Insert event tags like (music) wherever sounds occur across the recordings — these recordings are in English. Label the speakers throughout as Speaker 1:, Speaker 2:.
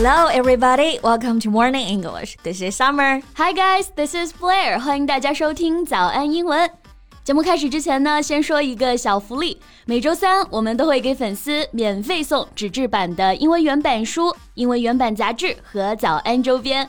Speaker 1: Hello, everybody. Welcome to Morning English. This is Summer.
Speaker 2: Hi guys, this is Blair. 欢迎大家收听早安英文。节目开始之前呢，先说一个小福利。每周三我们都会给粉丝免费送纸质版的英文原版书、英文原版杂志和早安周边。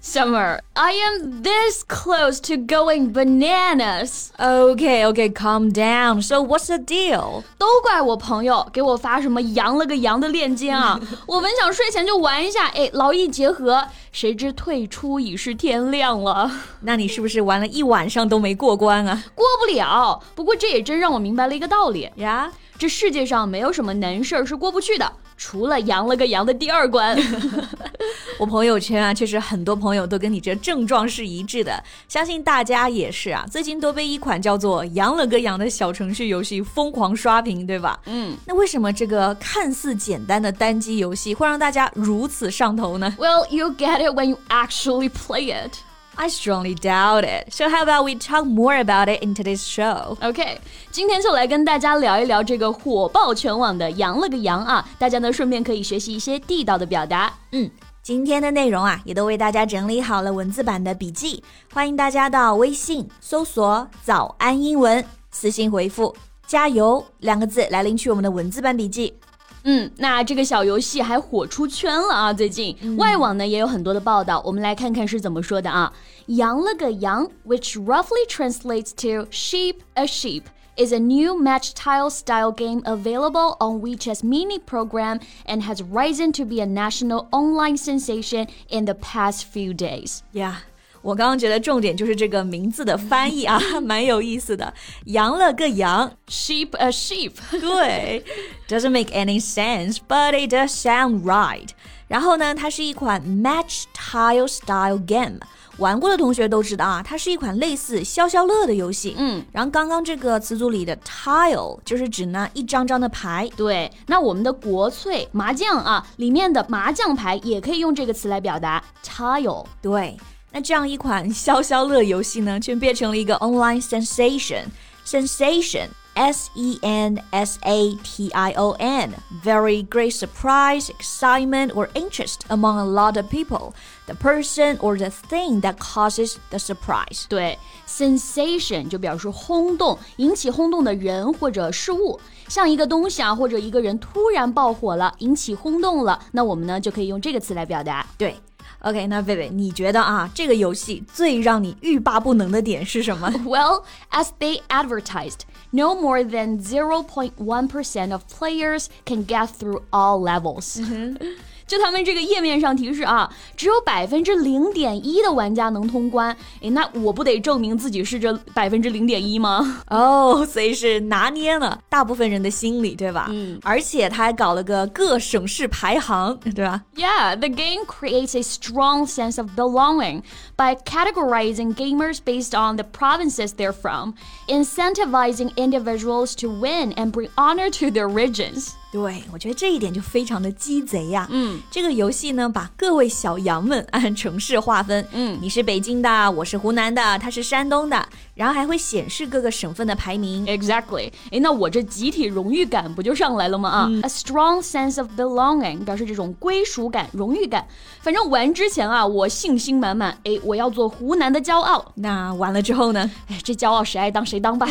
Speaker 2: ！Summer, I am this close to going bananas.
Speaker 1: Okay, okay, calm down. So what's the deal?
Speaker 2: 都怪我朋友给我发什么羊了个羊的链接啊！我本想睡前就玩一下，哎，劳逸结合，谁知退出已是天亮了。
Speaker 1: 那你是不是玩了一晚上都没过关啊？
Speaker 2: 过不了。不过这也真让我明白了一个道理
Speaker 1: 呀，
Speaker 2: 这世界上没有什么难事儿是过不去的。除了阳了个阳的第二关，
Speaker 1: 我朋友圈啊，确实很多朋友都跟你这症状是一致的，相信大家也是啊。最近都被一款叫做“阳了个阳”的小程序游戏疯狂刷屏，对吧？
Speaker 2: 嗯，
Speaker 1: 那为什么这个看似简单的单机游戏会让大家如此上头呢？
Speaker 2: Well, you get it when you actually play it.
Speaker 1: I strongly doubt it. So how about we talk more about it in today's show?
Speaker 2: OK，今天就来跟大家聊一聊这个火爆全网的“羊了个羊”啊，大家呢顺便可以学习一些地道的表达。
Speaker 1: 嗯， 今天的内容啊也都为大家整理好了文字版的笔记，欢迎大家到微信搜索“早安英文”，私信回复“加油”两个字来领取我们的文字版笔记。
Speaker 2: 嗯，那这个小游戏还火出圈了啊！最近、外网呢也有很多的报道，我们来看看是怎么说的啊。羊了个羊，which roughly translates to sheep a sheep。is a new match tile style game available on WeChat's mini program and has risen to be a national online sensation in the past few days.
Speaker 1: Yeah. 我刚刚觉得重点就是这个名字的翻译啊，蛮有意思的。羊了个羊，
Speaker 2: sheep (laughs) a sheep，
Speaker 1: 对，doesn't make (laughs) any sense，but it does sound right。然后呢，它是一款 match tile style game。 玩过的同学都知道啊，它是一款类似消消乐的游戏。
Speaker 2: 嗯，
Speaker 1: 然后刚刚这个词组里的 tile 就是指那一张张的牌。
Speaker 2: 对，那我们的国粹麻将啊，里面的麻将牌也可以用这个词来表达 tile。
Speaker 1: 对。那这样一款消消乐游戏呢，却变成了一个 online sensation。Sensation, S E N S A T I O N, very great surprise, excitement, or interest among a lot of people. The person or the thing that causes the surprise.
Speaker 2: 对，sensation 就表示轰动，引起轰动的人或者事物。像一个东西啊，或者一个人突然爆火了，引起轰动了，那我们呢就可以用这个词来表达。
Speaker 1: 对。OK，那贝贝，你觉得啊，这个游戏最让你欲罢不能的点是什么？
Speaker 2: Well, (laughs) as they advertised, no more than 0.1% of players can get through all levels. Mm-hmm. 就他们这个页面上提示啊，只有百分之零点一的玩家能通关。诶，那我不得证明自己是这百分之零点一吗？
Speaker 1: 哦，所以是拿捏了大部分人的心理，对吧？
Speaker 2: 嗯，
Speaker 1: 而且他还搞了个各省市排行，对吧？
Speaker 2: Yeah, (laughs) the game creates a strong sense of belonging by categorizing gamers based on the provinces they're from, incentivizing individuals to win and bring honor to their regions.
Speaker 1: 对，我觉得这一点就非常的鸡贼呀。
Speaker 2: 嗯，
Speaker 1: 这个游戏呢，把各位小羊们按城市划分。
Speaker 2: 嗯，
Speaker 1: 你是北京的，我是湖南的，他是山东的，然后还会显示各个省份的排名。
Speaker 2: Exactly。哎，那我这集体荣誉感不就上来了吗？啊、
Speaker 1: 嗯、
Speaker 2: ，a strong sense of belonging 表示这种归属感、荣誉感。反正玩之前啊，我信心满满，哎，我要做湖南的骄傲。
Speaker 1: 那完了之后呢？
Speaker 2: 哎，这骄傲谁爱当谁当吧，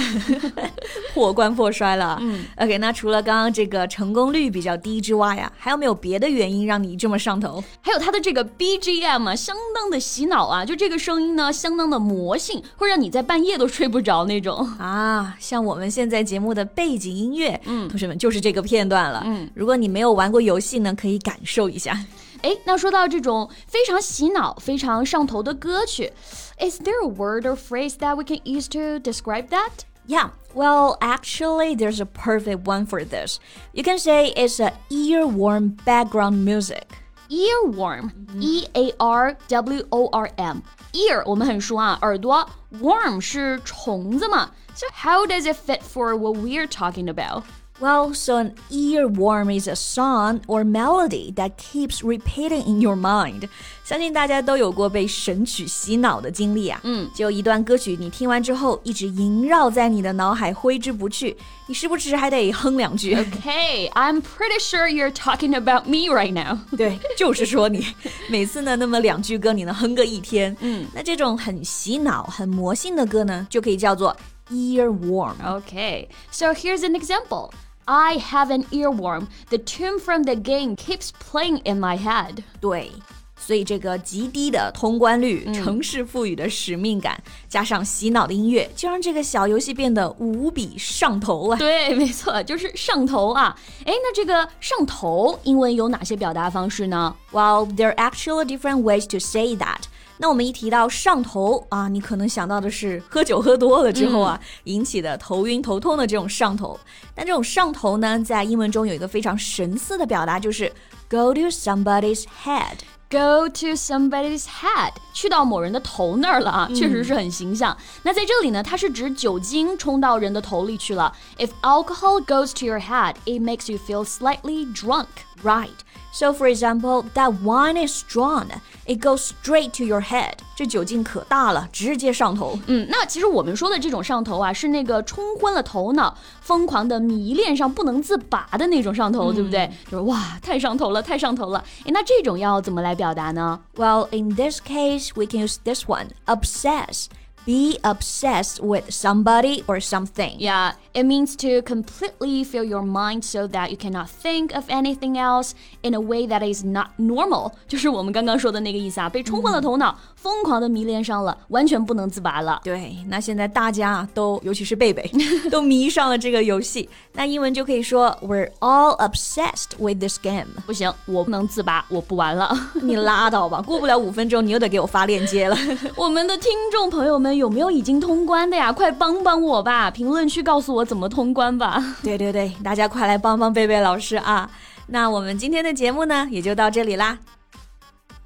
Speaker 2: (laughs)
Speaker 1: 破罐破摔了。
Speaker 2: 嗯
Speaker 1: ，OK，那除了刚刚这个成功率比较低之外呀，还有没有别的原因让你这么上头？
Speaker 2: 还有它的这个 BGM 啊，相当的洗脑啊，就这个声音呢，相当的魔性，会让你在半夜都睡不着那种
Speaker 1: 啊。像我们现在节目的背景音乐，
Speaker 2: 嗯，
Speaker 1: 同学们就是这个片段了。
Speaker 2: 嗯，
Speaker 1: 如果你没有玩过游戏呢，可以感受一下。
Speaker 2: 哎，那说到这种非常洗脑、非常上头的歌曲，Is there a word or phrase that we can use to describe that?
Speaker 1: Yeah, well, actually, there's a perfect one for this. You can say it's a ear-warm background music.
Speaker 2: earworm, e a r w o r m. Ear 我们很熟啊，耳朵。Worm 是虫子嘛？So how does it fit for what we're talking about?
Speaker 1: Well, so an earworm is a song or melody that keeps repeating in your mind. 相信大家都有过被神曲洗脑的经历啊。嗯，就一段歌曲，你听完之后一直萦绕在你的脑海，挥之不去。你时不时还得哼两句。
Speaker 2: Okay, I'm pretty sure you're talking about me right now. (laughs)
Speaker 1: 对，就是说你每次呢那么两句歌，你能哼个一天。嗯，那这种很洗脑、很魔性的歌呢，就可以叫做 earworm.
Speaker 2: Okay, so here's an example. I have an earworm. The tune from the game keeps playing in my head.
Speaker 1: 对，所以这个极低的通关率、嗯、城市赋予的使命感，加上洗脑的音乐，就让这个小游戏变得无比上头了。
Speaker 2: 对，没错，就是上头啊！哎，那这个上头英文有哪些表达方式呢？
Speaker 1: Well, (laughs) there are actually different ways to say that. 那我们一提到上头啊，你可能想到的是喝酒喝多了之后啊、嗯、引起的头晕头痛的这种上头。但这种上头呢，在英文中有一个非常神似的表达，就是 go to somebody's head。
Speaker 2: Go to somebody's head，去到某人的头那儿了啊，确实是很形象。那在这里呢，它是指酒精冲到人的头里去了。If alcohol goes to your head, it makes you feel slightly drunk.
Speaker 1: Right. So, for example, that wine is strong. It goes straight to your head. 这酒劲可大了，直接上头。
Speaker 2: 嗯，那其实我们说的这种上头啊，是那个冲昏了头脑，疯狂的迷恋上不能自拔的那种上头，嗯、对不对？就是哇，太上头了，太上头了。诶，那这种要怎么来表达呢？
Speaker 1: Well, in this case, we can use this one: obsess. Be obsessed with somebody or something.
Speaker 2: Yeah, it means to completely fill your mind so that you cannot think of anything else in a way that is not normal. (laughs) 就是我们刚刚说的那个意思啊，被冲昏了头脑，疯狂的迷恋上了，完全不能自拔了。
Speaker 1: 对，那现在大家都，尤其是贝贝，都迷上了这个游戏。那英文就可以说 (laughs) We're all obsessed with this game。
Speaker 2: 不行，我不能自拔，我不玩了。
Speaker 1: 你拉倒吧，过不了五分钟，你又得给我发链接了。
Speaker 2: 我们的听众朋友 (laughs) 们。有没有已经通关的呀？快帮帮我吧！评论区告诉我怎么通关吧。(laughs)
Speaker 1: 对对对，大家快来帮帮贝贝老师啊！那我们今天的节目呢，也就到这里啦。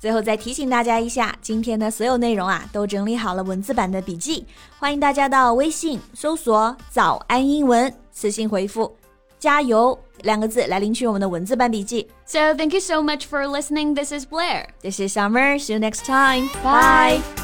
Speaker 1: 最后再提醒大家一下，今天的所有内容啊，都整理好了文字版的笔记，欢迎大家到微信搜索“早安英文”，私信回复“加油”两个字来领取我们的文字版笔记。
Speaker 2: So thank you so much for listening. This is Blair.
Speaker 1: This is Summer. See you next time. Bye.